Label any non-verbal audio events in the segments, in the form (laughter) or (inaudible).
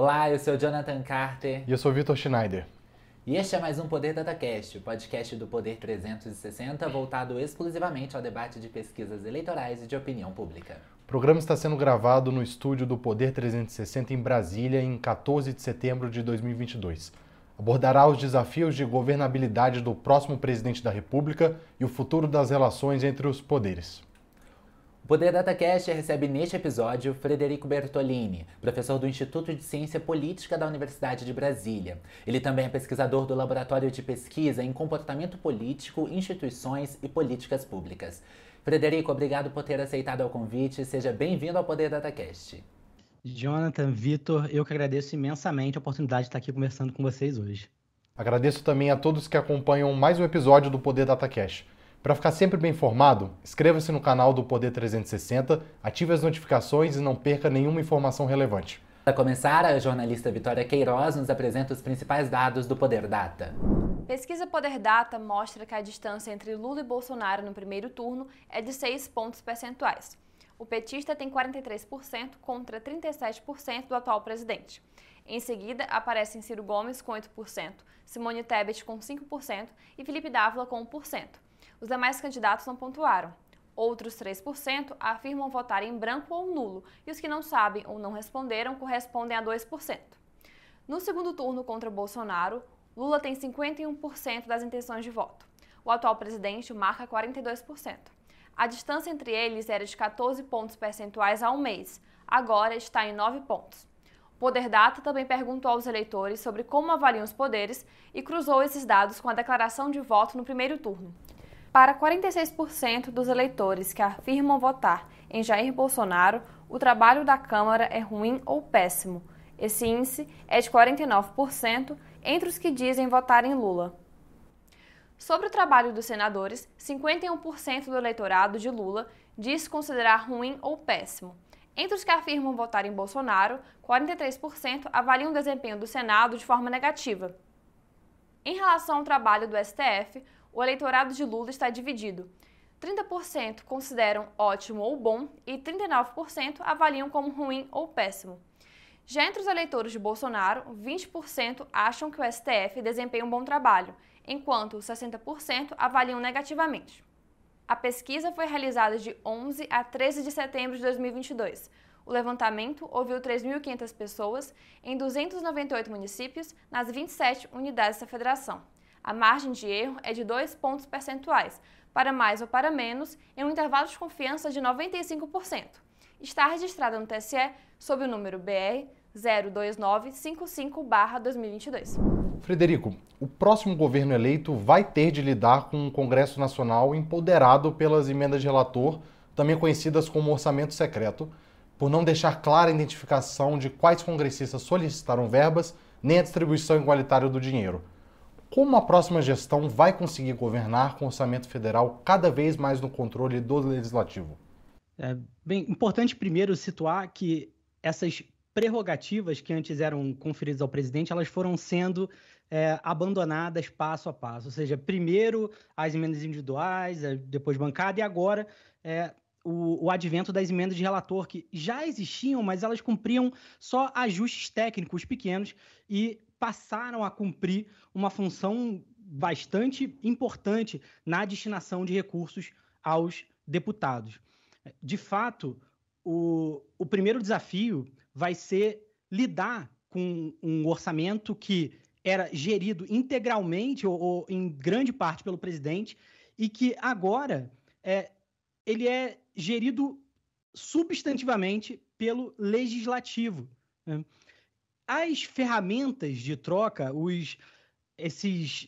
Olá, eu sou Jonathan Carter. E eu sou Vitor Schneider. E este é mais um Poder DataCast, o podcast do Poder 360 voltado exclusivamente ao debate de pesquisas eleitorais e de opinião pública. O programa está sendo gravado no estúdio do Poder 360 em Brasília em 14 de setembro de 2022. Abordará os desafios de governabilidade do próximo presidente da República e o futuro das relações entre os poderes. O Poder DataCast recebe neste episódio Frederico Bertolini, professor do Instituto de Ciência Política da Universidade de Brasília. Ele também é pesquisador do Laboratório de Pesquisa em Comportamento Político, Instituições e Políticas Públicas. Frederico, obrigado por ter aceitado o convite. Seja bem-vindo ao Poder DataCast. Jonathan, Vitor, eu que agradeço imensamente a oportunidade de estar aqui conversando com vocês hoje. Agradeço também a todos que acompanham mais um episódio do Poder DataCast. Para ficar sempre bem informado, inscreva-se no canal do Poder 360, ative as notificações e não perca nenhuma informação relevante. Para começar, a jornalista Vitória Queiroz nos apresenta os principais dados do Poder Data. Pesquisa Poder Data mostra que a distância entre Lula e Bolsonaro no primeiro turno é de 6 pontos percentuais. O petista tem 43% contra 37% do atual presidente. Em seguida, aparecem Ciro Gomes com 8%, Simone Tebet com 5% e Felipe Dávila com 1%. Os demais candidatos não pontuaram. Outros 3% afirmam votar em branco ou nulo, e os que não sabem ou não responderam correspondem a 2%. No segundo turno contra Bolsonaro, Lula tem 51% das intenções de voto. O atual presidente marca 42%. A distância entre eles era de 14 pontos percentuais a um mês, agora está em 9 pontos. O Poder Data também perguntou aos eleitores sobre como avaliam os poderes e cruzou esses dados com a declaração de voto no primeiro turno. Para 46% dos eleitores que afirmam votar em Jair Bolsonaro, o trabalho da Câmara é ruim ou péssimo. Esse índice é de 49% entre os que dizem votar em Lula. Sobre o trabalho dos senadores, 51% do eleitorado de Lula diz considerar ruim ou péssimo. Entre os que afirmam votar em Bolsonaro, 43% avaliam o desempenho do Senado de forma negativa. Em relação ao trabalho do STF, o eleitorado de Lula está dividido. 30% consideram ótimo ou bom e 39% avaliam como ruim ou péssimo. Já entre os eleitores de Bolsonaro, 20% acham que o STF desempenha um bom trabalho, enquanto 60% avaliam negativamente. A pesquisa foi realizada de 11 a 13 de setembro de 2022. O levantamento ouviu 3.500 pessoas em 298 municípios nas 27 unidades da federação. A margem de erro é de 2 pontos percentuais, para mais ou para menos, em um intervalo de confiança de 95%. Está registrada no TSE sob o número BR 02955-2022. Frederico, o próximo governo eleito vai ter de lidar com um Congresso Nacional empoderado pelas emendas de relator, também conhecidas como orçamento secreto, por não deixar clara a identificação de quais congressistas solicitaram verbas nem a distribuição igualitária do dinheiro. Como a próxima gestão vai conseguir governar com o orçamento federal cada vez mais no controle do legislativo? É bem importante primeiro situar que essas prerrogativas que antes eram conferidas ao presidente, elas foram sendo é, abandonadas passo a passo. Ou seja, primeiro as emendas individuais, é, depois bancada, e agora é, o, o, advento das emendas de relator, que já existiam, mas elas cumpriam só ajustes técnicos pequenos e passaram a cumprir uma função bastante importante na destinação de recursos aos deputados. De fato, o, o primeiro desafio vai ser lidar com um orçamento que era gerido integralmente ou, ou em grande parte pelo presidente e que agora é, ele é gerido substantivamente pelo legislativo. Né? As ferramentas de troca, os esses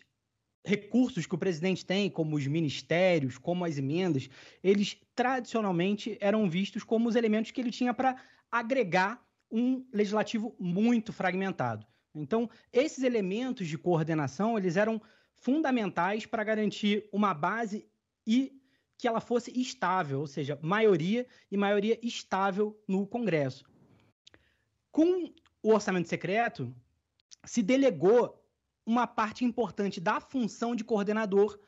recursos que o presidente tem, como os ministérios, como as emendas, eles tradicionalmente eram vistos como os elementos que ele tinha para agregar um legislativo muito fragmentado. Então, esses elementos de coordenação, eles eram fundamentais para garantir uma base e que ela fosse estável, ou seja, maioria e maioria estável no Congresso. Com o orçamento secreto, se delegou uma parte importante da função de coordenador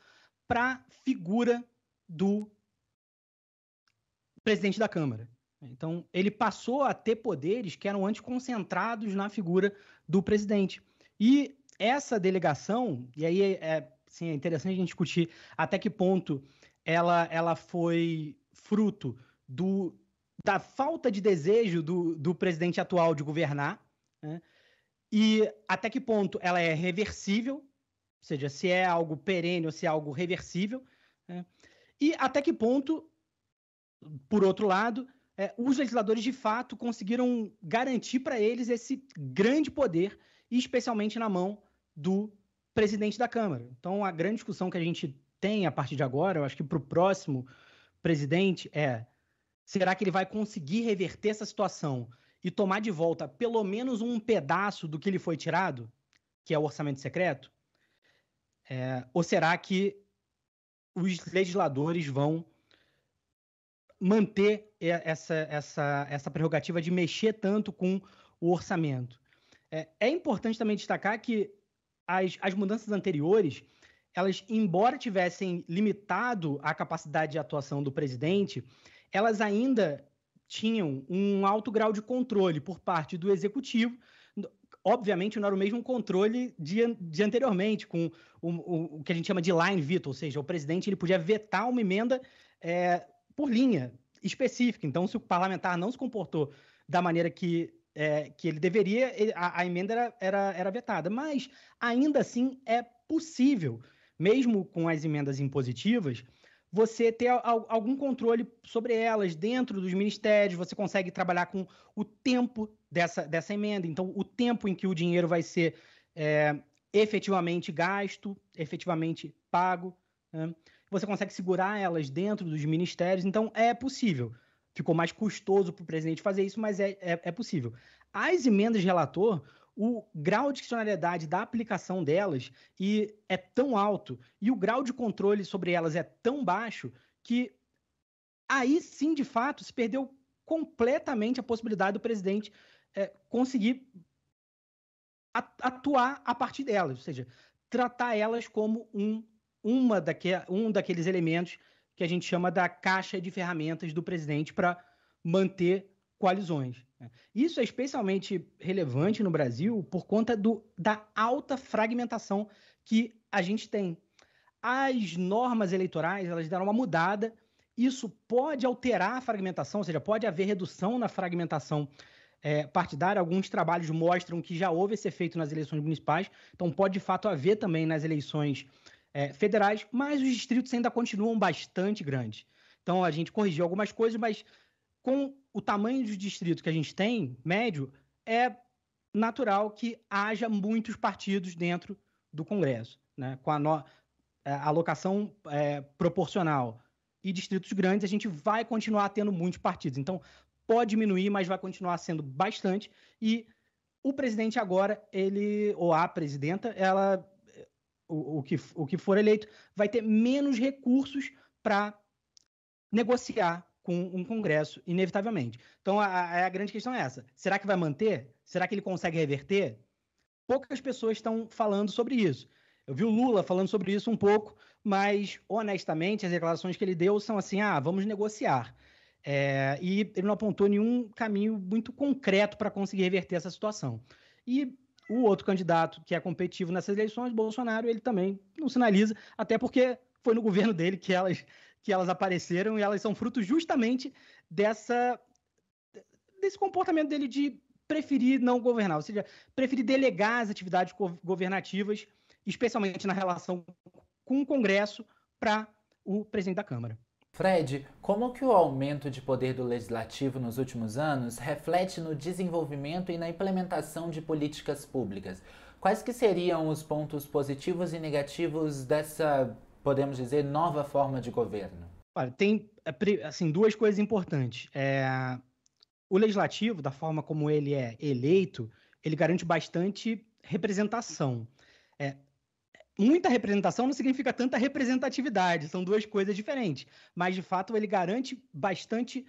para a figura do presidente da Câmara. Então, ele passou a ter poderes que eram antes concentrados na figura do presidente. E essa delegação, e aí é, assim, é interessante a gente discutir até que ponto ela, ela foi fruto do, da falta de desejo do, do presidente atual de governar, né? e até que ponto ela é reversível, ou seja, se é algo perene ou se é algo reversível, né? e até que ponto, por outro lado, é, os legisladores de fato conseguiram garantir para eles esse grande poder, especialmente na mão do presidente da Câmara. Então, a grande discussão que a gente tem a partir de agora, eu acho que para o próximo presidente é: será que ele vai conseguir reverter essa situação e tomar de volta pelo menos um pedaço do que lhe foi tirado, que é o orçamento secreto? É, ou será que os legisladores vão manter essa, essa, essa prerrogativa de mexer tanto com o orçamento? É, é importante também destacar que as, as mudanças anteriores, elas, embora tivessem limitado a capacidade de atuação do presidente, elas ainda tinham um alto grau de controle por parte do executivo. Obviamente, não era o mesmo controle de, de anteriormente, com o, o, o, que a gente chama de line veto, ou seja, o presidente ele podia vetar uma emenda é, por linha específica. Então, se o parlamentar não se comportou da maneira que é, que ele deveria, a, a, emenda era, era, era vetada. Mas, ainda assim, é possível, mesmo com as emendas impositivas, você ter algum controle sobre elas dentro dos ministérios, você consegue trabalhar com o tempo dessa, dessa emenda, então o tempo em que o dinheiro vai ser é, efetivamente gasto, efetivamente pago. Né? Você consegue segurar elas dentro dos ministérios, então é possível. Ficou mais custoso para o presidente fazer isso, mas é, é, é possível. As emendas de relator, o grau de discricionariedade da aplicação delas e é tão alto e o grau de controle sobre elas é tão baixo que aí sim, de fato, se perdeu completamente a possibilidade do presidente é, conseguir atuar a partir delas, ou seja, tratar elas como um, uma daque, um daqueles elementos que a gente chama da caixa de ferramentas do presidente para manter coalizões. Né? Isso é especialmente relevante no Brasil por conta do, da alta fragmentação que a gente tem. As normas eleitorais elas deram uma mudada. Isso pode alterar a fragmentação, ou seja, pode haver redução na fragmentação é, partidária. Alguns trabalhos mostram que já houve esse efeito nas eleições municipais, então pode de fato haver também nas eleições é, federais, mas os distritos ainda continuam bastante grandes. Então a gente corrigiu algumas coisas, mas com o tamanho de distrito que a gente tem, médio, é natural que haja muitos partidos dentro do Congresso, né? com a, no, é, a alocação é, proporcional e distritos grandes, a gente vai continuar tendo muitos partidos. Então, pode diminuir, mas vai continuar sendo bastante. E o presidente agora, ele, ou a presidenta, ela o, o, que, o que for eleito, vai ter menos recursos para negociar com um Congresso, inevitavelmente. Então, a, a, grande questão é essa. Será que vai manter? Será que ele consegue reverter? Poucas pessoas estão falando sobre isso. Eu vi o Lula falando sobre isso um pouco, mas, honestamente, as declarações que ele deu são assim: ah, vamos negociar. É, e ele não apontou nenhum caminho muito concreto para conseguir reverter essa situação. E o outro candidato que é competitivo nessas eleições, Bolsonaro, ele também não sinaliza, até porque foi no governo dele que elas, que elas apareceram e elas são frutos justamente dessa desse comportamento dele de preferir não governar, ou seja, preferir delegar as atividades governativas, especialmente na relação com o Congresso, para o presidente da Câmara. Fred, como que o aumento de poder do legislativo nos últimos anos reflete no desenvolvimento e na implementação de políticas públicas? Quais que seriam os pontos positivos e negativos dessa, podemos dizer, nova forma de governo? Olha, tem assim duas coisas importantes. É, o legislativo, da forma como ele é eleito, ele garante bastante representação. É, muita representação não significa tanta representatividade, são duas coisas diferentes. Mas, de fato, ele garante bastante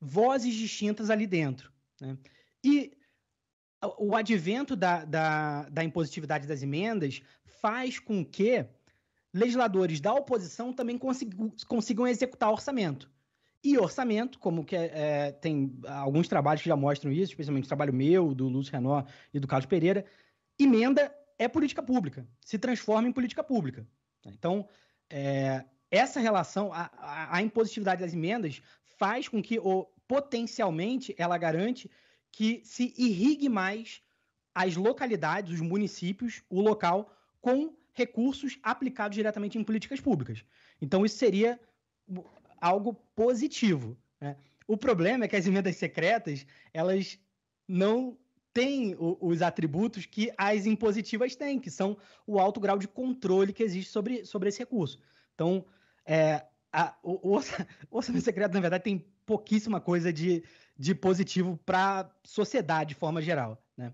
vozes distintas ali dentro. Né? E o advento da, da, da, impositividade das emendas faz com que legisladores da oposição também consigam, executar orçamento. e orçamento, como que é, é, tem alguns trabalhos que já mostram isso, especialmente o trabalho meu, do Lúcio Renó e do Carlos Pereira, emenda é política pública, se transforma em política pública. Então, é, essa relação, a, a, impositividade das emendas faz com que, potencialmente, ela garante que se irrigue mais as localidades, os municípios, o local, com recursos aplicados diretamente em políticas públicas. Então, isso seria algo positivo. Né? O problema é que as emendas secretas, elas não têm o, os atributos que as impositivas têm, que são o alto grau de controle que existe sobre, sobre esse recurso. Então, é, a, o, o, orçamento secreto, na verdade, tem pouquíssima coisa de, de positivo para a sociedade de forma geral. Né?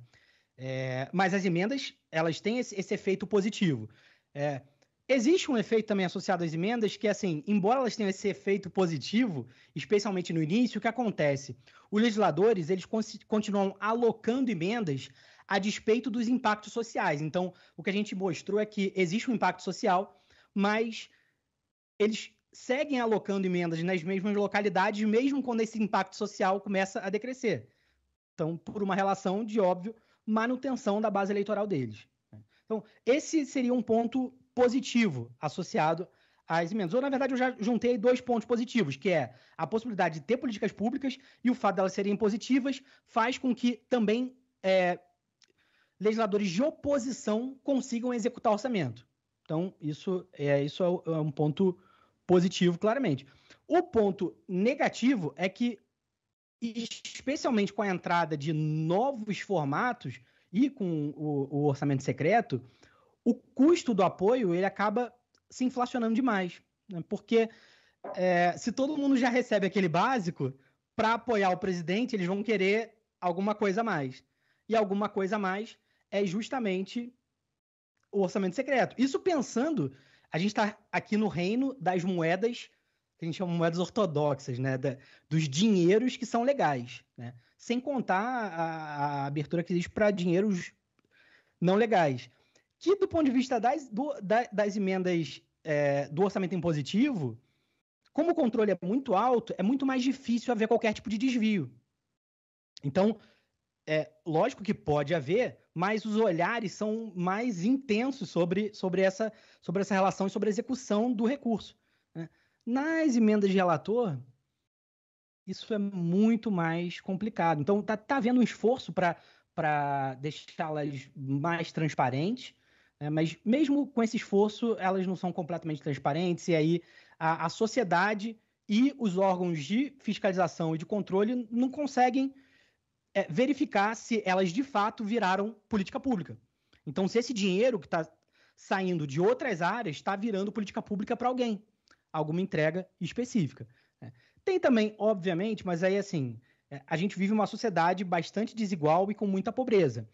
É, mas as emendas, elas têm esse, esse efeito positivo. É, existe um efeito também associado às emendas que, assim, embora elas tenham esse efeito positivo, especialmente no início, o que acontece? Os legisladores, eles continuam alocando emendas a despeito dos impactos sociais. Então, o que a gente mostrou é que existe um impacto social, mas eles seguem alocando emendas nas mesmas localidades, mesmo quando esse impacto social começa a decrescer. Então, por uma relação de, óbvio, manutenção da base eleitoral deles. Então, esse seria um ponto positivo associado às emendas. Ou, na verdade, eu já juntei dois pontos positivos, que é a possibilidade de ter políticas públicas e o fato delas serem positivas faz com que também é, legisladores de oposição consigam executar orçamento. Então, isso é, isso é, é um ponto positivo, claramente. O ponto negativo é que, especialmente com a entrada de novos formatos e com o, o orçamento secreto, o custo do apoio ele acaba se inflacionando demais. Né? Porque é, se todo mundo já recebe aquele básico, para apoiar o presidente, eles vão querer alguma coisa a mais. E alguma coisa a mais é justamente o orçamento secreto. Isso pensando a gente está aqui no reino das moedas, que a gente chama moedas ortodoxas, né? Da, dos dinheiros que são legais, né? Sem contar a, a abertura que existe para dinheiros não legais. Que, do ponto de vista das, do, da, das emendas é, do orçamento impositivo, como o controle é muito alto, é muito mais difícil haver qualquer tipo de desvio. Então, é lógico que pode haver, mas os olhares são mais intensos sobre, sobre, essa, sobre essa relação e sobre a execução do recurso. Nas emendas de relator, isso é muito mais complicado. Então, está tá havendo um esforço para deixá-las mais transparentes, né? mas mesmo com esse esforço, elas não são completamente transparentes, e aí a, a sociedade e os órgãos de fiscalização e de controle não conseguem é, verificar se elas de fato viraram política pública. Então, se esse dinheiro que está saindo de outras áreas está virando política pública para alguém, alguma entrega específica. Né? Tem também, obviamente, mas aí assim, é, a gente vive uma sociedade bastante desigual e com muita pobreza.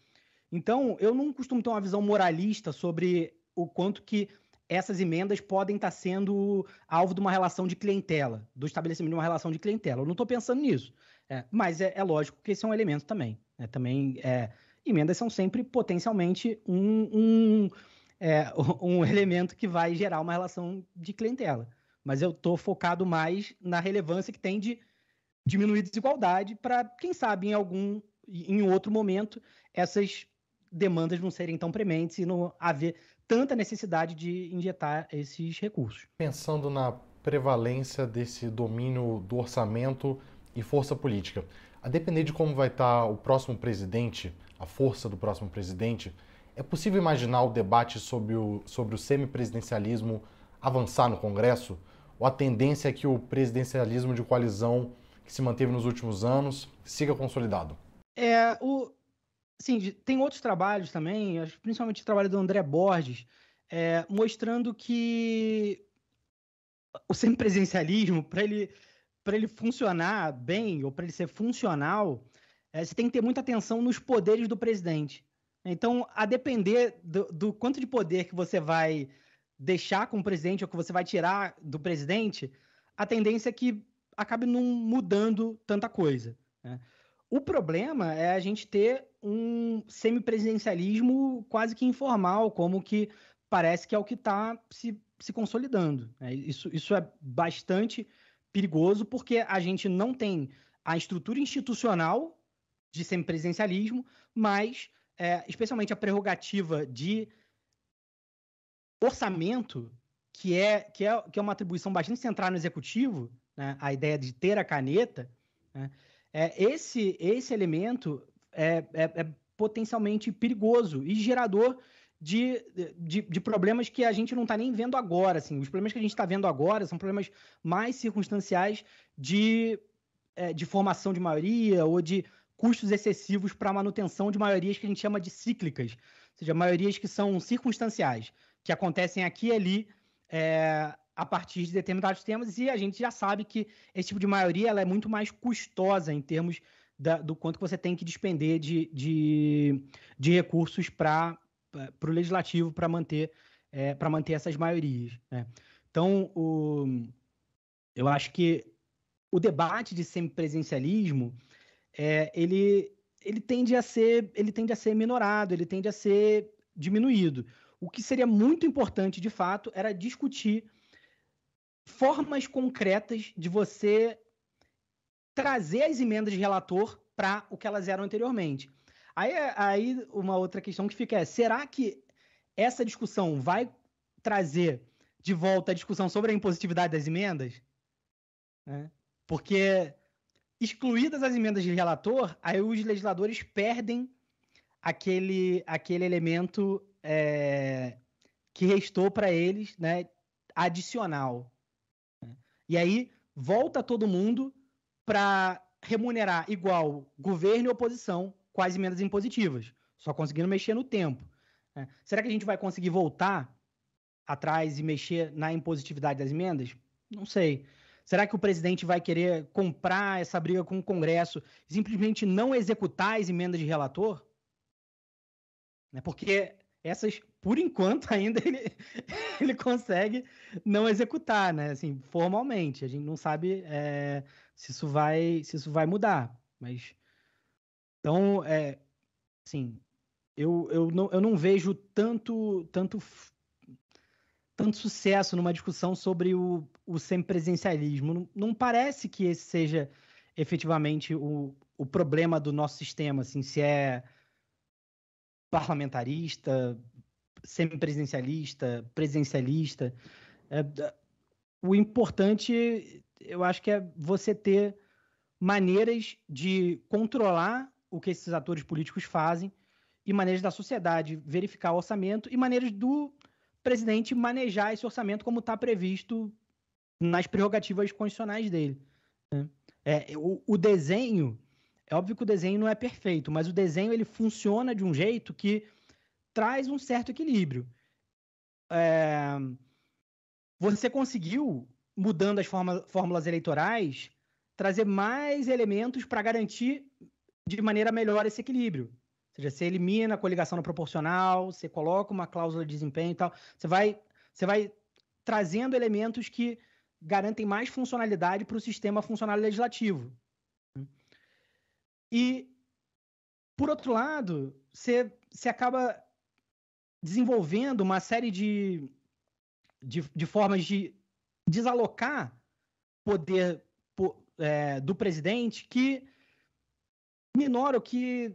Então, eu não costumo ter uma visão moralista sobre o quanto que essas emendas podem estar sendo alvo de uma relação de clientela, do estabelecimento de uma relação de clientela. Eu não estou pensando nisso. É, mas é, é, lógico que esse é um elemento também. Né? Também é, emendas são sempre potencialmente um, um, é, (laughs) um elemento que vai gerar uma relação de clientela. Mas eu estou focado mais na relevância que tem de diminuir desigualdade para, quem sabe, em algum em outro momento, essas demandas não serem tão prementes e não haver tanta necessidade de injetar esses recursos. Pensando na prevalência desse domínio do orçamento e força política. A depender de como vai estar o próximo presidente, a força do próximo presidente, é possível imaginar o debate sobre o, sobre o semipresidencialismo avançar no Congresso? Ou a tendência é que o presidencialismo de coalizão que se manteve nos últimos anos siga consolidado? É, o, sim, tem outros trabalhos também, principalmente o trabalho do André Borges, é, mostrando que o semipresidencialismo, para ele ele funcionar bem ou para ele ser funcional, é, você tem que ter muita atenção nos poderes do presidente. Então, a depender do, do, quanto de poder que você vai deixar com o presidente ou que você vai tirar do presidente, a tendência é que acabe não mudando tanta coisa. Né? O problema é a gente ter um semipresidencialismo quase que informal, como que parece que é o que está se, se consolidando. Né? Isso, isso é bastante perigoso porque a gente não tem a estrutura institucional de semipresidencialismo, mas é, especialmente a prerrogativa de orçamento, que é, que é, que é uma atribuição bastante central no executivo, né, a ideia de ter a caneta, né, é, esse, esse elemento é, é, é, potencialmente perigoso e gerador de, de, de, problemas que a gente não está nem vendo agora. Assim. Os problemas que a gente está vendo agora são problemas mais circunstanciais de, é, de formação de maioria ou de custos excessivos para manutenção de maiorias que a gente chama de cíclicas, ou seja, maiorias que são circunstanciais, que acontecem aqui e ali é, a partir de determinados temas, e a gente já sabe que esse tipo de maioria ela é muito mais custosa em termos da, do quanto você tem que despender de, de, de recursos para o legislativo para manter, é, manter essas maiorias. Né? Então, o, eu acho que o debate de semipresencialismo é, ele, ele, tende a ser, ele tende a ser minorado, ele tende a ser diminuído. O que seria muito importante, de fato, era discutir formas concretas de você trazer as emendas de relator para o que elas eram anteriormente. Aí, aí uma outra questão que fica é: será que essa discussão vai trazer de volta a discussão sobre a impositividade das emendas? Né? Porque excluídas as emendas de relator, aí os legisladores perdem aquele, aquele elemento é, que restou para eles, né, adicional. E aí volta todo mundo para remunerar igual governo e oposição com as emendas impositivas, só conseguindo mexer no tempo. Né? Será que a gente vai conseguir voltar atrás e mexer na impositividade das emendas? Não sei. Será que o presidente vai querer comprar essa briga com o Congresso e simplesmente não executar as emendas de relator? Né, porque essas, por enquanto, (laughs) ainda ele, ele consegue não executar, né? Assim, formalmente. A gente não sabe é, se, isso vai, se isso vai mudar. Mas. Então, é, assim, eu, eu, não, eu não vejo tanto, tanto tanto sucesso numa discussão sobre o, o semipresencialismo. Não, não parece que esse seja efetivamente o, o problema do nosso sistema, assim, se é parlamentarista, semipresidencialista, presidencialista. É, o importante, eu acho que é você ter maneiras de controlar o que esses atores políticos fazem e maneiras da sociedade verificar o orçamento e maneiras do presidente manejar esse orçamento como está previsto nas prerrogativas constitucionais dele. Né? É, o, o, desenho, é óbvio que o desenho não é perfeito, mas o desenho ele funciona de um jeito que traz um certo equilíbrio. É, você conseguiu, mudando as fórmulas eleitorais, trazer mais elementos para garantir de maneira melhor esse equilíbrio seja, você elimina a coligação no proporcional, você coloca uma cláusula de desempenho e tal. Você vai, você vai trazendo elementos que garantem mais funcionalidade para o sistema funcional legislativo. E, por outro lado, você, acaba desenvolvendo uma série de, de, de formas de desalocar poder é, do presidente que minoram, que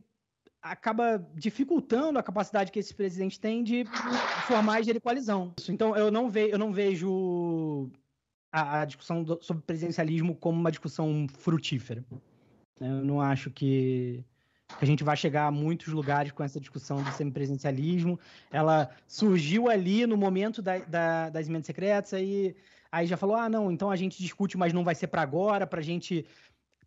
acaba dificultando a capacidade que esse presidente tem de formar de coalizão. Então, eu não, ve eu não vejo a, a discussão do, sobre presidencialismo como uma discussão frutífera. Eu não acho que, que, a gente vai chegar a muitos lugares com essa discussão do semipresidencialismo. Ela surgiu ali no momento da, da, das emendas secretas, aí, aí já falou: ah, não, então a gente discute, mas não vai ser para agora, para a gente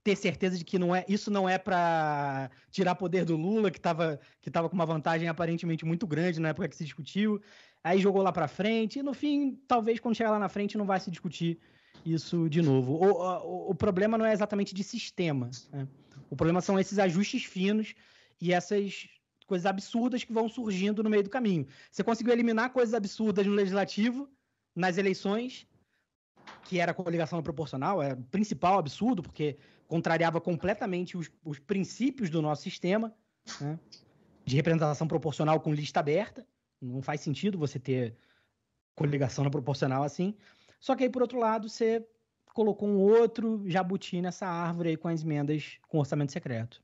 ter certeza de que não é, isso não é para tirar poder do Lula, que estava que tava com uma vantagem aparentemente muito grande na época que se discutiu. Aí jogou lá para frente, e no fim, talvez quando chegar lá na frente não vai se discutir isso de novo. O, o, o problema não é exatamente de sistema. Né? O problema são esses ajustes finos e essas coisas absurdas que vão surgindo no meio do caminho. Você conseguiu eliminar coisas absurdas no legislativo, nas eleições, que era a coligação proporcional, é o principal absurdo, porque contrariava completamente os, os princípios do nosso sistema né, de representação proporcional com lista aberta. Não faz sentido você ter coligação na proporcional assim. Só que aí, por outro lado, você colocou um outro jabuti nessa árvore aí com as emendas com orçamento secreto.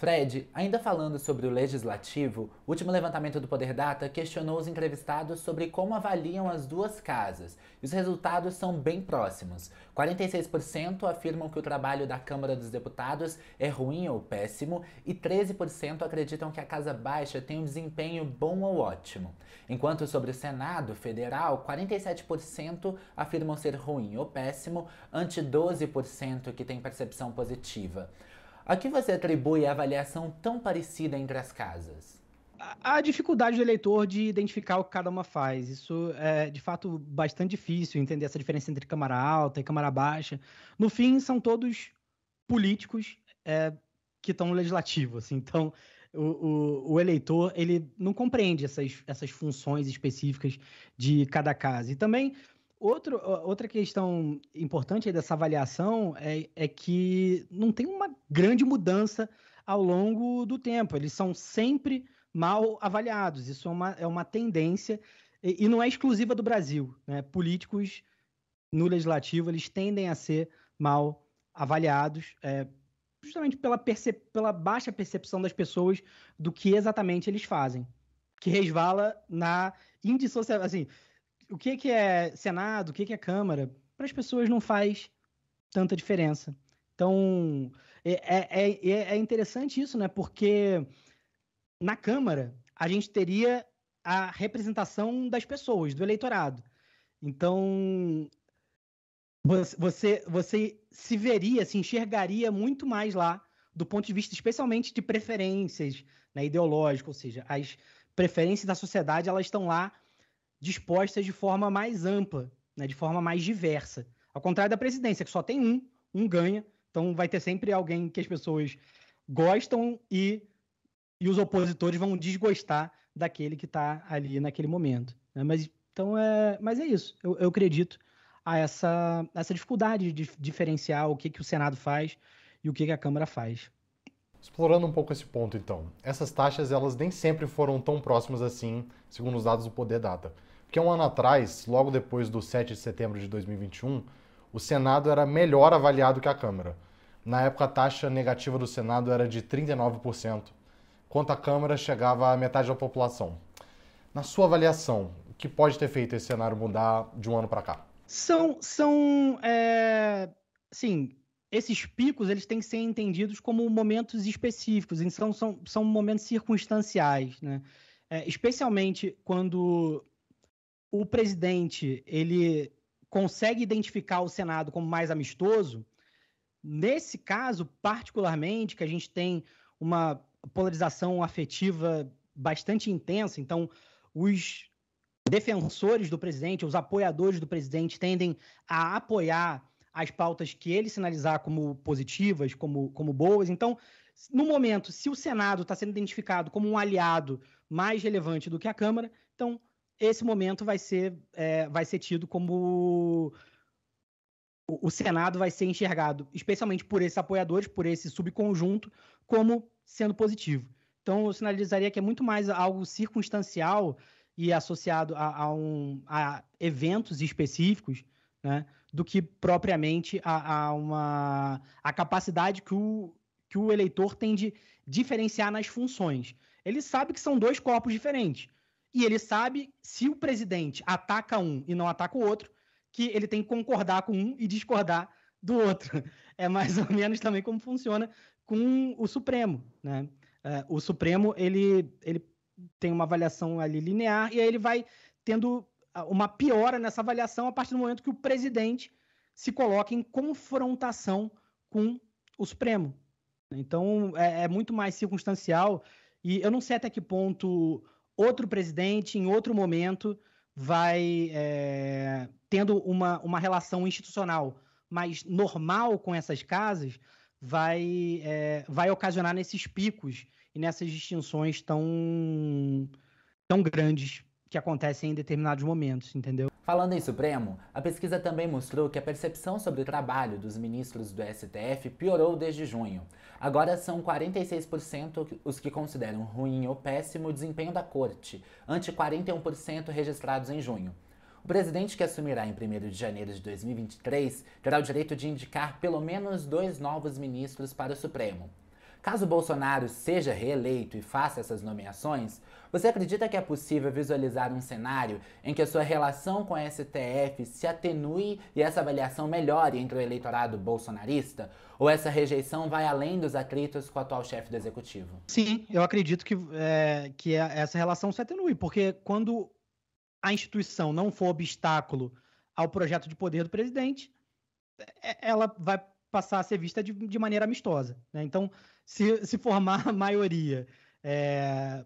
Fred, ainda falando sobre o legislativo, o último levantamento do Poder Data questionou os entrevistados sobre como avaliam as duas casas. E os resultados são bem próximos. 46% afirmam que o trabalho da Câmara dos Deputados é ruim ou péssimo, e 13% acreditam que a Casa Baixa tem um desempenho bom ou ótimo. Enquanto sobre o Senado Federal, 47% afirmam ser ruim ou péssimo, ante 12% que tem percepção positiva. A que você atribui a avaliação tão parecida entre as casas? A dificuldade do eleitor de identificar o que cada uma faz. Isso é, de fato, bastante difícil entender essa diferença entre Câmara Alta e Câmara Baixa. No fim, são todos políticos é, que estão no legislativo. Assim. Então, o, o, o, eleitor ele não compreende essas, essas funções específicas de cada casa. E também Outro, outra questão importante dessa avaliação é, é que não tem uma grande mudança ao longo do tempo. Eles são sempre mal avaliados. Isso é uma, é uma tendência e, e não é exclusiva do Brasil. Né? Políticos no legislativo eles tendem a ser mal avaliados, é, justamente pela, pela baixa percepção das pessoas do que exatamente eles fazem, que resvala na indissociação. Assim, o que, que é Senado, o que, que é Câmara, para as pessoas não faz tanta diferença. Então, é, é, é, é interessante isso, né? Porque na Câmara a gente teria a representação das pessoas, do eleitorado. Então, você, você se veria, se enxergaria muito mais lá, do ponto de vista especialmente de preferências né, ideológicas, ou seja, as preferências da sociedade elas estão lá dispostas de forma mais ampla, né, de forma mais diversa. Ao contrário da presidência, que só tem um, um ganha, então vai ter sempre alguém que as pessoas gostam e, e os opositores vão desgostar daquele que está ali naquele momento. Né? Mas, então é, mas é isso, eu, eu acredito a essa, essa dificuldade de diferenciar o que, que o Senado faz e o que, que a Câmara faz. Explorando um pouco esse ponto, então, essas taxas elas nem sempre foram tão próximas assim, segundo os dados do Poder Data. Porque um ano atrás, logo depois do 7 de setembro de 2021, o Senado era melhor avaliado que a Câmara. Na época, a taxa negativa do Senado era de 39%, enquanto a Câmara chegava à metade da população. Na sua avaliação, o que pode ter feito esse cenário mudar de um ano para cá? São, são é, sim, esses picos eles têm que ser entendidos como momentos específicos, então são, são momentos circunstanciais, né? É, especialmente quando o presidente ele consegue identificar o Senado como mais amistoso, nesse caso, particularmente, que a gente tem uma polarização afetiva bastante intensa, então os defensores do presidente, os apoiadores do presidente tendem a apoiar as pautas que ele sinalizar como positivas, como, como boas. Então, no momento, se o Senado está sendo identificado como um aliado mais relevante do que a Câmara, então esse momento vai ser, é, vai ser tido como o, o Senado vai ser enxergado, especialmente por esses apoiadores, por esse subconjunto, como sendo positivo. Então, eu sinalizaria que é muito mais algo circunstancial e associado a, a, um, a eventos específicos, né, do que propriamente a, a, uma a capacidade que o, que o eleitor tem de diferenciar nas funções. Ele sabe que são dois corpos diferentes. E ele sabe, se o presidente ataca um e não ataca o outro, que ele tem que concordar com um e discordar do outro. (laughs) É mais ou menos também como funciona com o Supremo, né? É, o Supremo, ele, ele tem uma avaliação ali linear e aí ele vai tendo uma piora nessa avaliação a partir do momento que o presidente se coloca em confrontação com o Supremo. Então, é, é muito mais circunstancial e eu não sei até que ponto outro presidente, em outro momento, vai é, tendo uma, uma relação institucional mais normal com essas casas, vai, é, vai ocasionar nesses picos e nessas distinções tão, tão grandes que acontecem em determinados momentos, entendeu? Falando em Supremo, a pesquisa também mostrou que a percepção sobre o trabalho dos ministros do STF piorou desde junho. Agora são 46% os que consideram ruim ou péssimo o desempenho da corte, ante 41% registrados em junho. O presidente que assumirá em 1 de janeiro de 2023 terá o direito de indicar pelo menos dois novos ministros para o Supremo. Caso Bolsonaro seja reeleito e faça essas nomeações, você acredita que é possível visualizar um cenário em que a sua relação com a STF se atenue e essa avaliação melhore entre o eleitorado bolsonarista? Ou essa rejeição vai além dos atritos com o atual chefe do executivo? Sim, eu acredito que, é, que essa relação se atenue, porque quando a instituição não for obstáculo ao projeto de poder do presidente, é, ela vai passar a ser vista de, de maneira amistosa. Né? Então, se, se formar a maioria, é,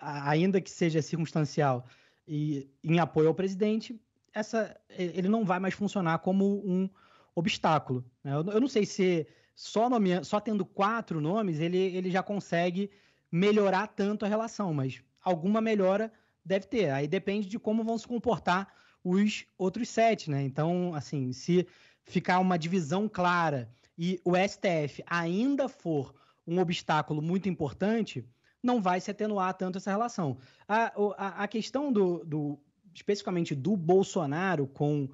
ainda que seja circunstancial, e em apoio ao presidente, essa, ele não vai mais funcionar como um obstáculo. Né? Eu, eu, não sei se só, nome, só tendo quatro nomes ele, ele já consegue melhorar tanto a relação, mas alguma melhora deve ter. Aí depende de como vão se comportar os outros sete, né? Então, assim, se ficar uma divisão clara e o STF ainda for um obstáculo muito importante, não vai se atenuar tanto essa relação. A, a, a questão do, do, especificamente do Bolsonaro com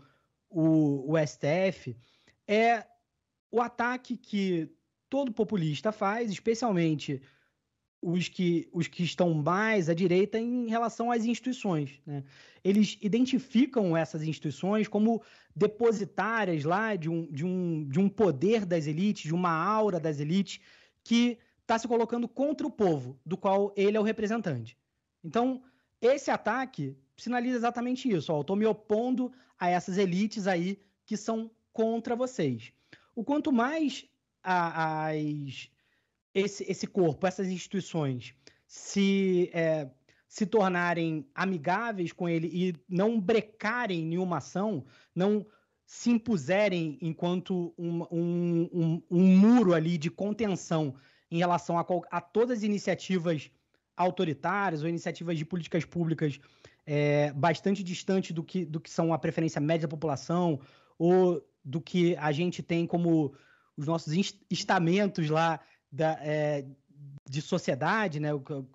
o, o STF é o ataque que todo populista faz, especialmente os que, os que estão mais à direita em relação às instituições. Né? Eles identificam essas instituições como depositárias lá de um, de, um, de um poder das elites, de uma aura das elites, que está se colocando contra o povo, do qual ele é o representante. Então, esse ataque sinaliza exatamente isso. Estou me opondo a essas elites aí que são contra vocês. O quanto mais a, as esse, esse corpo, essas instituições, se, é, se tornarem amigáveis com ele e não brecarem nenhuma ação, não se impuserem enquanto um, um, um, um muro ali de contenção em relação a, a, todas as iniciativas autoritárias ou iniciativas de políticas públicas é, bastante distante do que, do que são a preferência média da população ou do que a gente tem como os nossos estamentos lá da, é, de sociedade, né?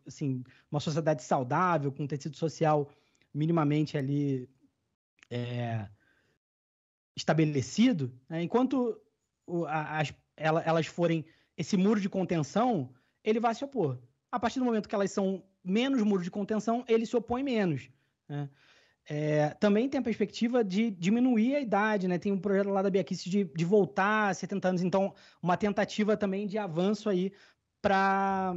Assim, uma sociedade saudável, com um tecido social minimamente ali é, estabelecido, né? enquanto as, ela, elas forem esse muro de contenção, ele vai se opor. A partir do momento que elas são menos muro de contenção, ele se opõe menos. Né? É, também tem a perspectiva de diminuir a idade, né? Tem um projeto lá da Biaquice de, de voltar a 70 anos, então uma tentativa também de avanço aí para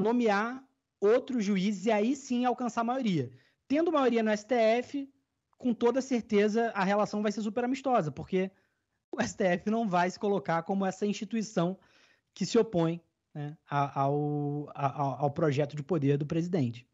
nomear outros juízes e aí sim alcançar a maioria. Tendo maioria no STF, com toda certeza a relação vai ser super amistosa, porque o STF não vai se colocar como essa instituição que se opõe né, ao, ao, ao projeto de poder do presidente.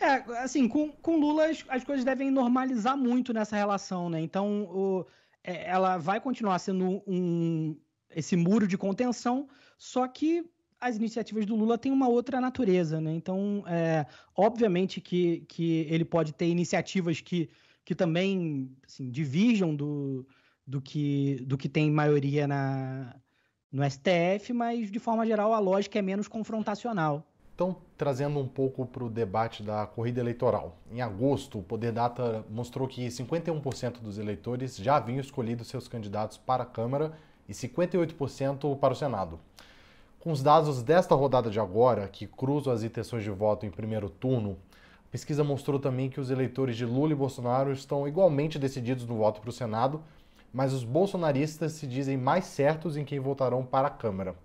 É, assim, com, com Lula as, as, coisas devem normalizar muito nessa relação, né? Então, o, é, ela vai continuar sendo um, esse muro de contenção, só que as iniciativas do Lula têm uma outra natureza, né? Então, é, obviamente que, que ele pode ter iniciativas que, que também assim, divirjam do, do, que, do que tem maioria na, no STF, mas de forma geral a lógica é menos confrontacional. Então, trazendo um pouco para o debate da corrida eleitoral. Em agosto, o Poder Data mostrou que 51% dos eleitores já haviam escolhido seus candidatos para a Câmara e 58% para o Senado. Com os dados desta rodada de agora, que cruzam as intenções de voto em primeiro turno, a pesquisa mostrou também que os eleitores de Lula e Bolsonaro estão igualmente decididos no voto para o Senado, mas os bolsonaristas se dizem mais certos em quem votarão para a Câmara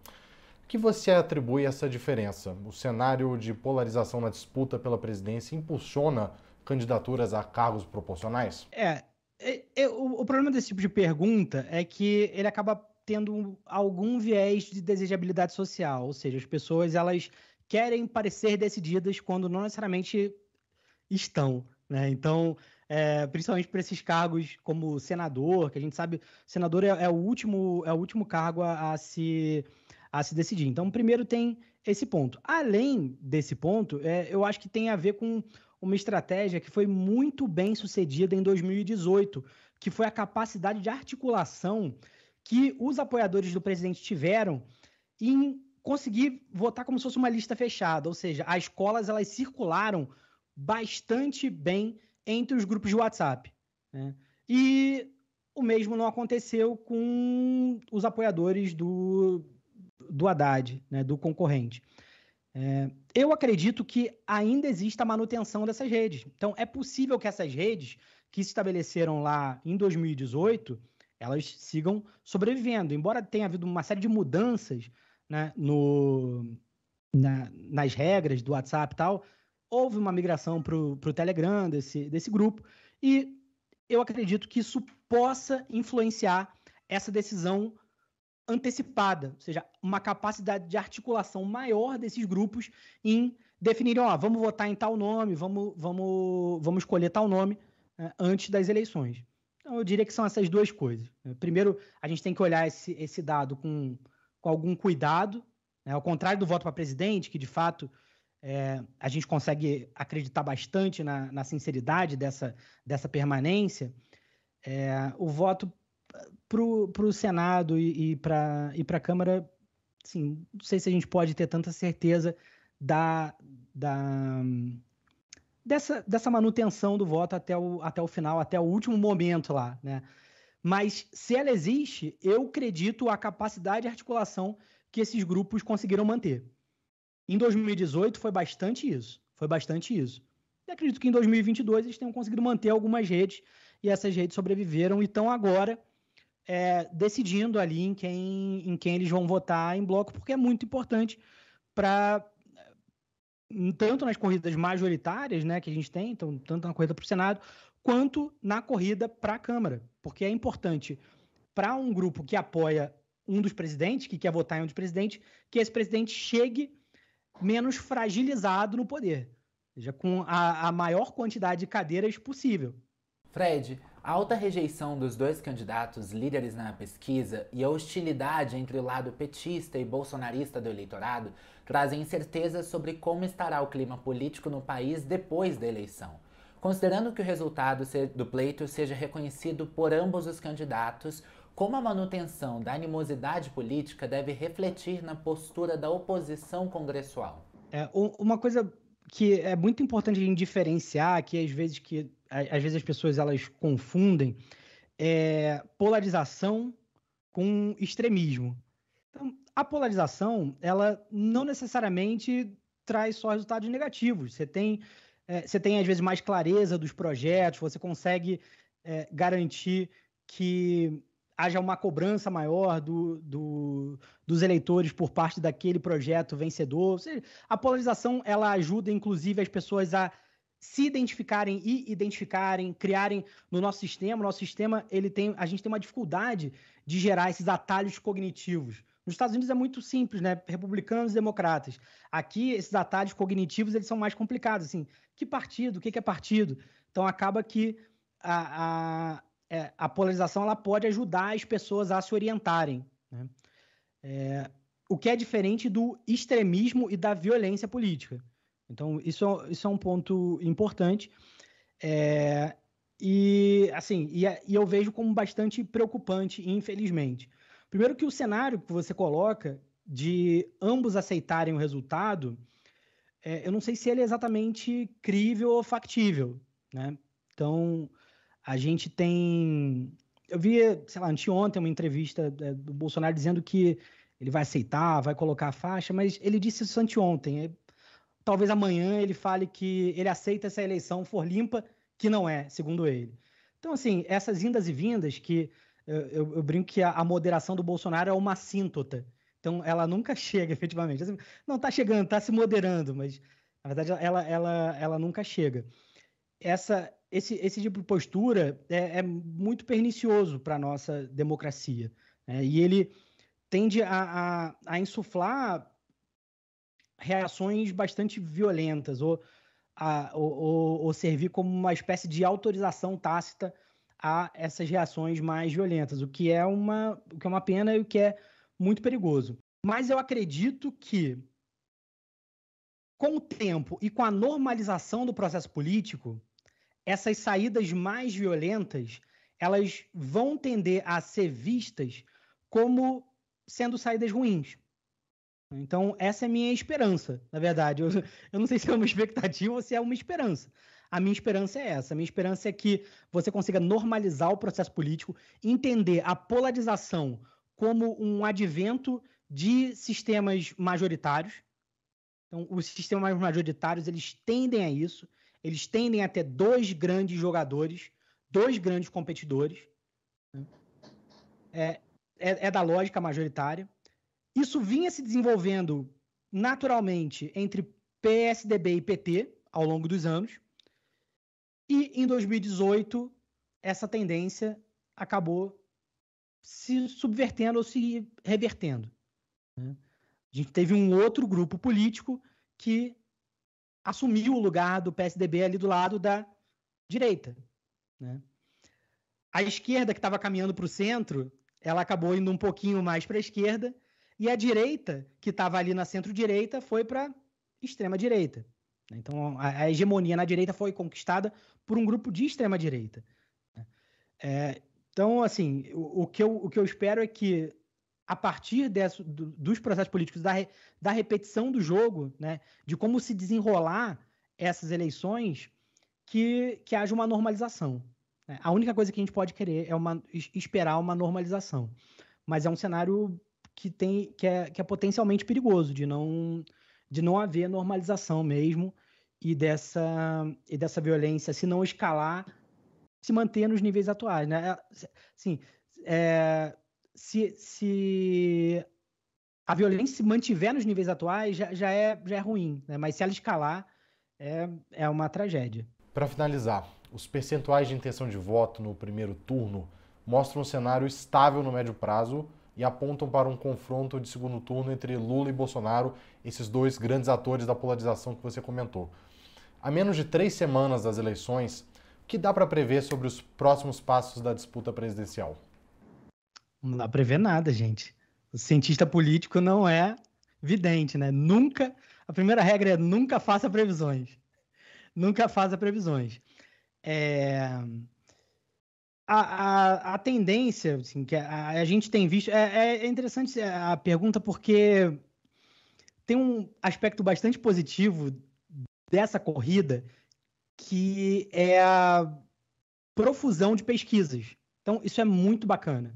que você atribui essa diferença? O cenário de polarização na disputa pela presidência impulsiona candidaturas a cargos proporcionais? É, é, é o, o, problema desse tipo de pergunta é que ele acaba tendo algum viés de desejabilidade social, ou seja, as pessoas elas querem parecer decididas quando não necessariamente estão, né? Então, é, principalmente para esses cargos como senador, que a gente sabe, senador é, é o último é o último cargo a, a se a se decidir. Então, primeiro tem esse ponto. Além desse ponto, é, eu acho que tem a ver com uma estratégia que foi muito bem sucedida em 2018, que foi a capacidade de articulação que os apoiadores do presidente tiveram em conseguir votar como se fosse uma lista fechada, ou seja, as escolas elas circularam bastante bem entre os grupos de WhatsApp. Né? E o mesmo não aconteceu com os apoiadores do, do Haddad, né, do concorrente. É, eu acredito que ainda existe a manutenção dessas redes. Então, é possível que essas redes que se estabeleceram lá em 2018, elas sigam sobrevivendo. Embora tenha havido uma série de mudanças né, no, na, nas regras do WhatsApp e tal, houve uma migração para o Telegram desse, desse grupo. E eu acredito que isso possa influenciar essa decisão antecipada, ou seja, uma capacidade de articulação maior desses grupos em definirem, ó, vamos votar em tal nome, vamos, vamos, vamos escolher tal nome né, antes das eleições. Então, eu diria que são essas duas coisas. Né. Primeiro, a gente tem que olhar esse, esse dado com, com algum cuidado, né, ao contrário do voto para presidente, que de fato é, a gente consegue acreditar bastante na, na sinceridade dessa, dessa permanência, é, o voto para o Senado e, e para e a Câmara, assim, não sei se a gente pode ter tanta certeza da, da, dessa, dessa manutenção do voto até o, até o final, até o último momento lá, né? Mas se ela existe, eu acredito a capacidade de articulação que esses grupos conseguiram manter. Em 2018 foi bastante isso. Foi bastante isso. E acredito que em 2022 eles tenham conseguido manter algumas redes e essas redes sobreviveram e estão agora é, decidindo ali em quem, em quem eles vão votar em bloco, porque é muito importante para tanto nas corridas majoritárias, né, que a gente tem, então, tanto na corrida para o Senado, quanto na corrida para a Câmara, porque é importante para um grupo que apoia um dos presidentes, que quer votar em um dos presidentes, que esse presidente chegue menos fragilizado no poder, ou seja, com a, a maior quantidade de cadeiras possível. Fred, a alta rejeição dos dois candidatos líderes na pesquisa e a hostilidade entre o lado petista e bolsonarista do eleitorado trazem incertezas sobre como estará o clima político no país depois da eleição. Considerando que o resultado do pleito seja reconhecido por ambos os candidatos, como a manutenção da animosidade política deve refletir na postura da oposição congressual? É, uma coisa que é muito importante a gente diferenciar, que às vezes que às vezes as pessoas elas confundem, é polarização com extremismo. Então, a polarização, ela não necessariamente traz só resultados negativos. Você tem, é, você tem às vezes mais clareza dos projetos, você consegue é, garantir que haja uma cobrança maior do, do, dos eleitores por parte daquele projeto vencedor. Seja, a polarização ela ajuda, inclusive, as pessoas a se identificarem e identificarem, criarem no nosso sistema. Nosso sistema ele tem, a gente tem uma dificuldade de gerar esses atalhos cognitivos. Nos Estados Unidos é muito simples, né? Republicanos e democratas. Aqui, esses atalhos cognitivos eles são mais complicados. Assim, que partido? O que é partido? Então, acaba que a, a é, a polarização ela pode ajudar as pessoas a se orientarem. Né? É, o que é diferente do extremismo e da violência política. Então, isso, isso é um ponto importante. É, e, assim, e, e, eu vejo como bastante preocupante, infelizmente. Primeiro que o cenário que você coloca de ambos aceitarem o resultado, é, eu não sei se ele é exatamente crível ou factível, né? Então, a gente tem. Eu vi, sei lá, anteontem uma entrevista é, do Bolsonaro dizendo que ele vai aceitar, vai colocar a faixa, mas ele disse isso anteontem. Talvez amanhã ele fale que ele aceita se a eleição for limpa, que não é, segundo ele. Então, assim, essas indas e vindas que eu, eu brinco que a, a, moderação do Bolsonaro é uma assíntota. Então, ela nunca (laughs) chega, efetivamente. Assim, não está chegando, está se moderando, mas, na verdade, ela, ela, ela nunca chega. Essa, esse, esse tipo de postura é, é muito pernicioso para a nossa democracia. Né? E ele tende a, a, a, insuflar reações bastante violentas ou, a, ou, ou, servir como uma espécie de autorização tácita a essas reações mais violentas, o que é uma, o que é uma pena e o que é muito perigoso. Mas eu acredito que com o tempo e com a normalização do processo político, essas saídas mais violentas elas vão tender a ser vistas como sendo saídas ruins. Então, essa é a minha esperança, na verdade. Eu, eu não sei se é uma expectativa ou se é uma esperança. A minha esperança é essa. A minha esperança é que você consiga normalizar o processo político, entender a polarização como um advento de sistemas majoritários. Então, os sistemas majoritários, eles tendem a isso. Eles tendem a ter dois grandes jogadores, dois grandes competidores. Né? É, é, é da lógica majoritária. Isso vinha se desenvolvendo naturalmente entre PSDB e PT ao longo dos anos. E em 2018, essa tendência acabou se subvertendo ou se revertendo. Né? A gente teve um outro grupo político que assumiu o lugar do PSDB ali do lado da direita. Né? A esquerda, que estava caminhando para o centro, ela acabou indo um pouquinho mais para a esquerda, e a direita, que estava ali na centro-direita, foi para extrema-direita. Então, a, hegemonia na direita foi conquistada por um grupo de extrema-direita. É, então, assim, o, o, que eu, o que eu espero é que, a partir desse, do, dos processos políticos, da, da repetição do jogo, né, de como se desenrolar essas eleições, que, que haja uma normalização. Né? A única coisa que a gente pode querer é uma, esperar uma normalização. Mas é um cenário que, tem, que, é, que é potencialmente perigoso, de não, de não haver normalização mesmo e dessa, e dessa violência, se não escalar, se manter nos níveis atuais. Né? Assim, é, se, se a violência se mantiver nos níveis atuais, já, já, é, já é ruim, né? mas se ela escalar, é, é uma tragédia. Para finalizar, os percentuais de intenção de voto no primeiro turno mostram um cenário estável no médio prazo e apontam para um confronto de segundo turno entre Lula e Bolsonaro, esses dois grandes atores da polarização que você comentou. A menos de três semanas das eleições, o que dá para prever sobre os próximos passos da disputa presidencial? Não dá para prever nada, gente. O cientista político não é vidente, né? Nunca. A primeira regra é nunca faça previsões. Nunca faça previsões. É a, a, tendência assim, que a, a, gente tem visto. É, é interessante a pergunta porque tem um aspecto bastante positivo dessa corrida que é a profusão de pesquisas. Então, isso é muito bacana.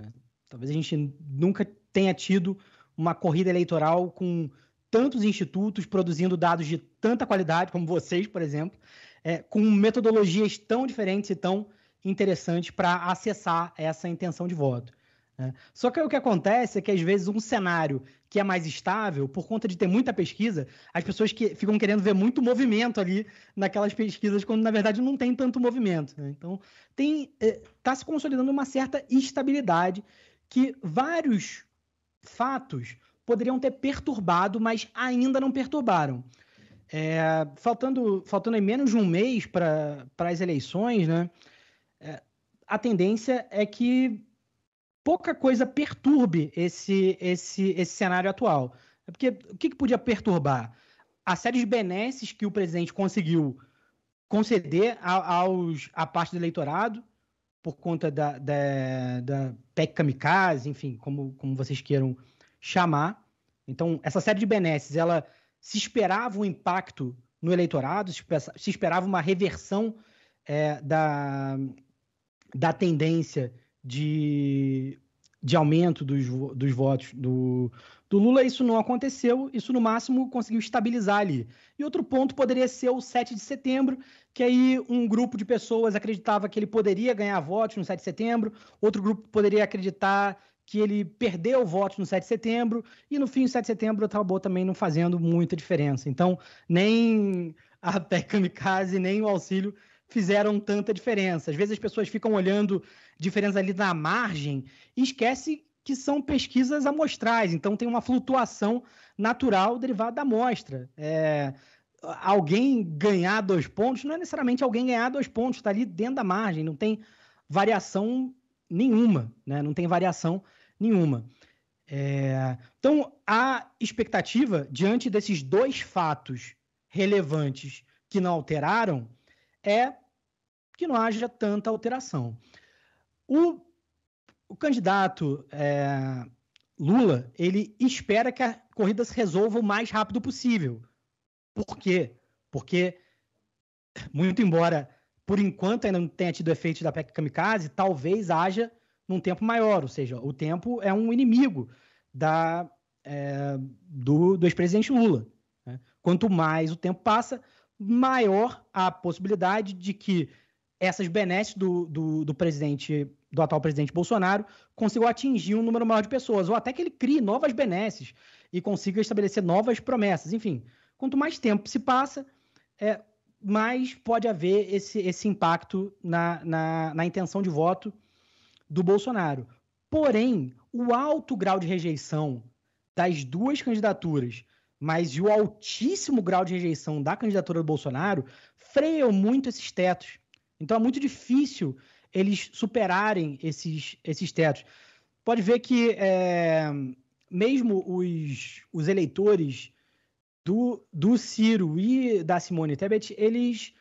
Né? Talvez a gente nunca tenha tido uma corrida eleitoral com tantos institutos produzindo dados de tanta qualidade, como vocês, por exemplo, é, com metodologias tão diferentes e tão interessante para acessar essa intenção de voto. Né? Só que o que acontece é que, às vezes, um cenário que é mais estável, por conta de ter muita pesquisa, as pessoas que ficam querendo ver muito movimento ali naquelas pesquisas, quando na verdade não tem tanto movimento. Né? Então, está eh, se consolidando uma certa instabilidade que vários fatos poderiam ter perturbado, mas ainda não perturbaram. É, faltando, faltando menos de um mês para as eleições, né? A tendência é que pouca coisa perturbe esse, esse, esse cenário atual. É porque o que, que podia perturbar? A série de benesses que o presidente conseguiu conceder a, aos, a parte do eleitorado, por conta da, da, da PEC kamikaze, enfim, como, como vocês queiram chamar. Então, essa série de benesses, ela se esperava um impacto no eleitorado, se esperava uma reversão é, da, da tendência de, de aumento dos, dos votos do, do Lula, isso não aconteceu, isso no máximo conseguiu estabilizar ali. E outro ponto poderia ser o 7 de setembro, que aí um grupo de pessoas acreditava que ele poderia ganhar votos no 7 de setembro, outro grupo poderia acreditar que ele perdeu votos no 7 de setembro, e no fim, o 7 de setembro acabou também não fazendo muita diferença. Então, nem a PEC Kamikaze, nem o auxílio fizeram tanta diferença. Às vezes as pessoas ficam olhando diferenças ali na margem e esquece que são pesquisas amostrais, então tem uma flutuação natural derivada da amostra. É, alguém ganhar dois pontos não é necessariamente alguém ganhar dois pontos, está ali dentro da margem, não tem variação nenhuma, né? não tem variação nenhuma. É, então, a expectativa, diante desses dois fatos relevantes que não alteraram, é que não haja tanta alteração. O, o candidato é, Lula, ele espera que a corrida se resolva o mais rápido possível. Por quê? Porque, muito embora por enquanto ainda não tenha tido efeito da PEC Kamikaze, talvez haja num tempo maior, ou seja, o tempo é um inimigo da, é, do, do ex-presidente Lula. Né? Quanto mais o tempo passa, maior a possibilidade de que essas benesses do, do, do, presidente, do atual presidente Bolsonaro, consigam atingir um número maior de pessoas, ou até que ele crie novas benesses e consiga estabelecer novas promessas. Enfim, quanto mais tempo se passa, é, mais pode haver esse, esse impacto na, na, na intenção de voto do Bolsonaro. Porém, o alto grau de rejeição das duas candidaturas, mas o altíssimo grau de rejeição da candidatura do Bolsonaro, freiam muito esses tetos. Então é muito difícil eles superarem esses, esses tetos. Pode ver que é, mesmo os, os eleitores do, do Ciro e da Simone Tebet, eles,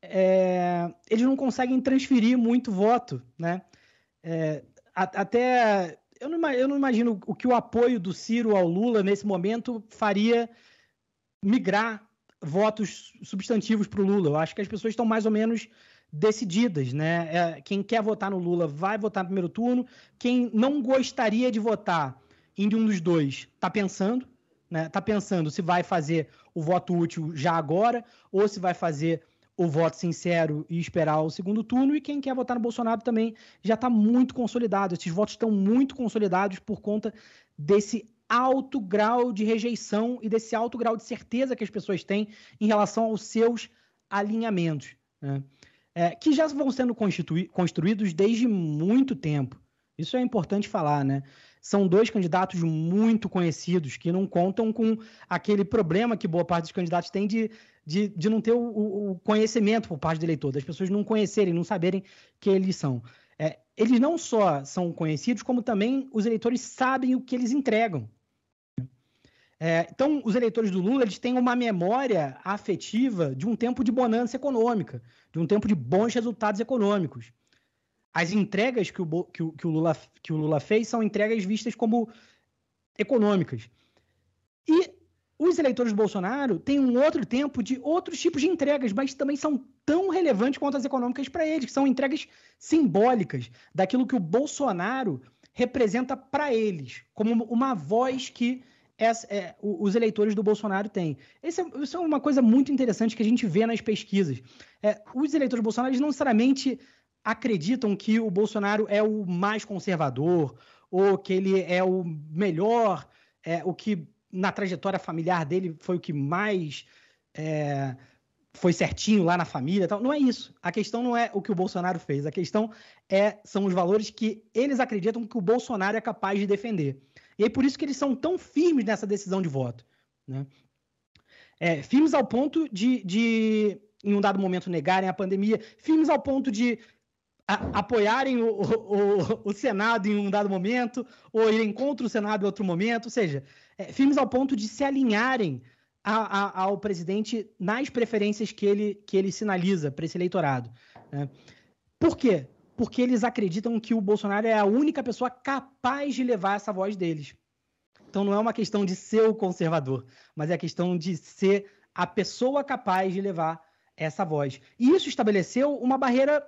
é, eles não conseguem transferir muito voto, né? É, até eu não, eu não imagino o que o apoio do Ciro ao Lula nesse momento faria migrar votos substantivos para o Lula. Eu acho que as pessoas estão mais ou menos decididas, né? É, quem quer votar no Lula vai votar no primeiro turno. Quem não gostaria de votar em um dos dois está pensando, né? Tá pensando se vai fazer o voto útil já agora ou se vai fazer o voto sincero e esperar o segundo turno. E quem quer votar no Bolsonaro também já está muito consolidado. Esses votos estão muito consolidados por conta desse alto grau de rejeição e desse alto grau de certeza que as pessoas têm em relação aos seus alinhamentos, né? é, que já vão sendo construídos desde muito tempo. Isso é importante falar, né? são dois candidatos muito conhecidos que não contam com aquele problema que boa parte dos candidatos tem de, de, de não ter o, o conhecimento por parte do eleitor, das pessoas não conhecerem, não saberem que eles são. É, eles não só são conhecidos, como também os eleitores sabem o que eles entregam. É, então, os eleitores do Lula eles têm uma memória afetiva de um tempo de bonança econômica, de um tempo de bons resultados econômicos as entregas que o, que o, que o, Lula, que o Lula fez são entregas vistas como econômicas. E os eleitores do Bolsonaro têm um outro tempo de outros tipos de entregas, mas também são tão relevantes quanto as econômicas para eles, que são entregas simbólicas daquilo que o Bolsonaro representa para eles, como uma voz que essa, é, os eleitores do Bolsonaro têm. Esse é, isso é uma coisa muito interessante que a gente vê nas pesquisas. É, os eleitores do Bolsonaro não necessariamente acreditam que o Bolsonaro é o mais conservador ou que ele é o melhor, é, o que na trajetória familiar dele foi o que mais é, foi certinho lá na família. Tal. Não é isso. A questão não é o que o Bolsonaro fez. A questão é são os valores que eles acreditam que o Bolsonaro é capaz de defender. E é por isso que eles são tão firmes nessa decisão de voto. Né? É, firmes ao ponto de, de, em um dado momento, negarem a pandemia, firmes ao ponto de apoiarem o, o, o, Senado em um dado momento, ou irem contra o Senado em outro momento, ou seja, é, firmes ao ponto de se alinharem a, a, ao presidente nas preferências que ele, que ele sinaliza para esse eleitorado. Né? Por quê? Porque eles acreditam que o Bolsonaro é a única pessoa capaz de levar essa voz deles. Então não é uma questão de ser o conservador, mas é a questão de ser a pessoa capaz de levar essa voz. E isso estabeleceu uma barreira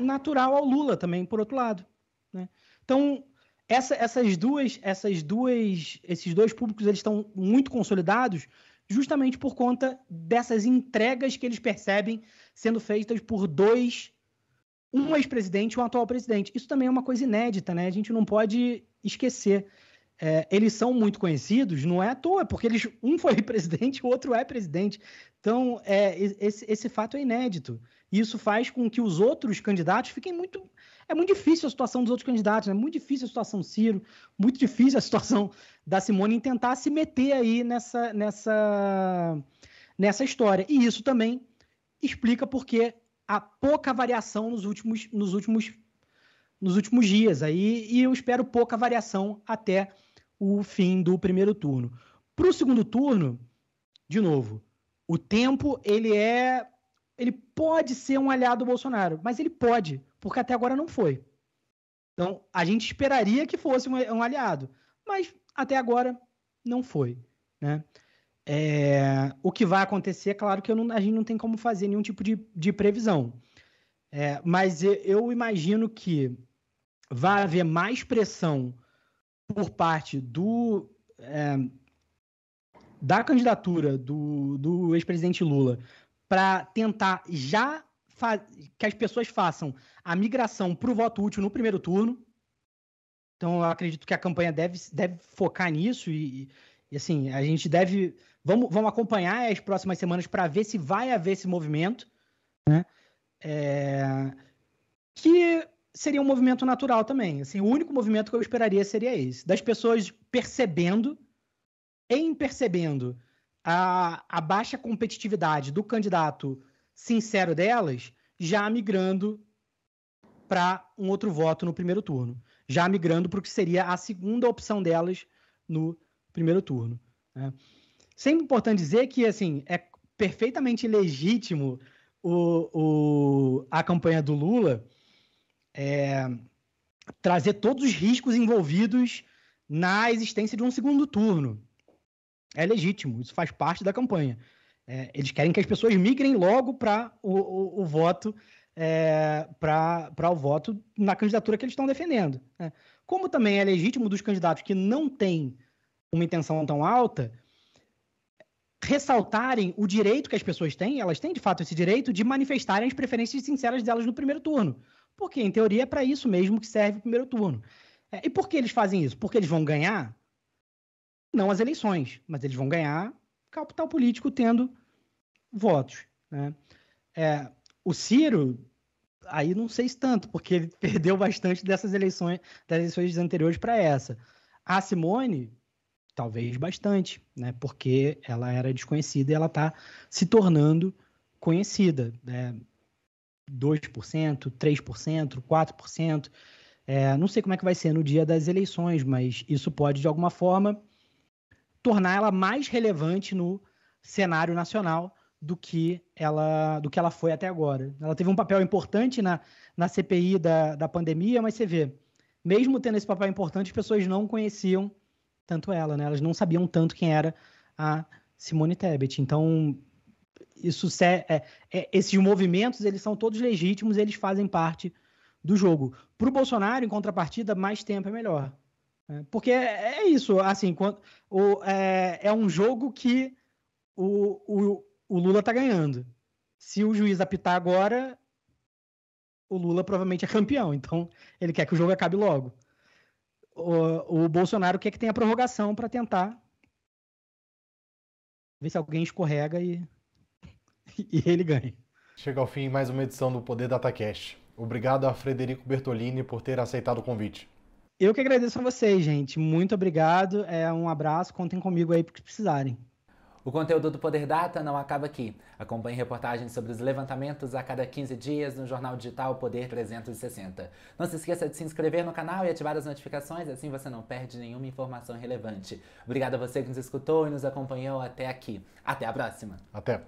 natural ao Lula também, por outro lado. Né? Então, essa, essas duas, essas duas, esses dois públicos eles estão muito consolidados justamente por conta dessas entregas que eles percebem sendo feitas por dois, um ex-presidente e um atual presidente. Isso também é uma coisa inédita, né? A gente não pode esquecer. É, eles são muito conhecidos, não é à toa, porque eles, um foi (laughs) presidente, o outro é presidente. Então, é, esse, esse fato é inédito. E isso faz com que os outros candidatos fiquem muito. É muito difícil a situação dos outros candidatos, é né? muito difícil a situação Ciro, muito difícil a situação da Simone em tentar se meter aí nessa, nessa, nessa história. E isso também explica porque há pouca variação nos últimos, nos últimos, nos últimos dias. Aí, e eu espero pouca variação até o fim do primeiro turno. Para o segundo turno, de novo, o tempo ele é ele pode ser um aliado do Bolsonaro, mas ele pode, porque até agora não foi. Então, a gente esperaria que fosse um, um aliado, mas até agora não foi. Né? É, o que vai acontecer, é claro que não, a gente não tem como fazer nenhum tipo de, de previsão. É, mas eu, imagino que vai haver mais pressão por parte do é, da candidatura do, do ex-presidente Lula para tentar já que as pessoas façam a migração para o voto útil no primeiro turno. Então, eu acredito que a campanha deve, deve focar nisso e, e assim, a gente deve. Vamos, vamos acompanhar as próximas semanas para ver se vai haver esse movimento, né? É, que seria um movimento natural também. Assim, o único movimento que eu esperaria seria esse, das pessoas percebendo, em percebendo a, a baixa competitividade do candidato sincero delas, já migrando para um outro voto no primeiro turno, já migrando para o que seria a segunda opção delas no primeiro turno. Né? Sempre importante dizer que assim é perfeitamente legítimo o, o, a campanha do Lula é, trazer todos os riscos envolvidos na existência de um segundo turno. É legítimo, isso faz parte da campanha. É, eles querem que as pessoas migrem logo para o, o, o, voto é, para o voto na candidatura que eles estão defendendo. Né? Como também é legítimo dos candidatos que não têm uma intenção tão alta ressaltarem o direito que as pessoas têm, elas têm de fato esse direito de manifestarem as preferências sinceras delas no primeiro turno. Porque, em teoria, é para isso mesmo que serve o primeiro turno. É, e por que eles fazem isso? Porque eles vão ganhar não as eleições, mas eles vão ganhar capital político tendo votos. Né? É, o Ciro, aí não sei se tanto, porque ele (laughs) perdeu bastante dessas eleições, das eleições anteriores para essa. A Simone, talvez bastante, né? porque ela era desconhecida e ela está se tornando conhecida. Né? 2%, 3%, 4%. É, não sei como é que vai ser no dia das eleições, mas isso pode, de alguma forma, tornar ela mais relevante no cenário nacional do que ela, do que ela foi até agora. Ela teve um papel importante na, na CPI da, da pandemia, mas você vê, mesmo tendo esse papel importante, as pessoas não conheciam tanto ela, né? Elas não sabiam tanto quem era a Simone Tebet. Então, isso é, é, esses movimentos eles são todos legítimos, eles fazem parte do jogo. Para o Bolsonaro, em contrapartida, mais tempo é melhor. Né? Porque é, é, isso, assim, quando, o, é, é um jogo que o, o, o Lula está ganhando. Se o juiz apitar agora, o Lula provavelmente é campeão. Então, ele quer que o jogo acabe logo. O, o Bolsonaro quer que tenha prorrogação para tentar ver se alguém escorrega e (laughs) e ele ganha. Chega ao fim mais uma edição do Poder DataCast. Obrigado a Frederico Bertolini por ter aceitado o convite. Eu que agradeço a vocês, gente. Muito obrigado. É um abraço. Contem comigo aí porque precisarem. O conteúdo do Poder Data não acaba aqui. Acompanhe reportagens sobre os levantamentos a cada 15 dias no jornal digital Poder 360. Não se esqueça de se inscrever no canal e ativar as notificações, assim você não perde nenhuma informação relevante. Obrigado a você que nos escutou e nos acompanhou até aqui. Até a próxima. Até.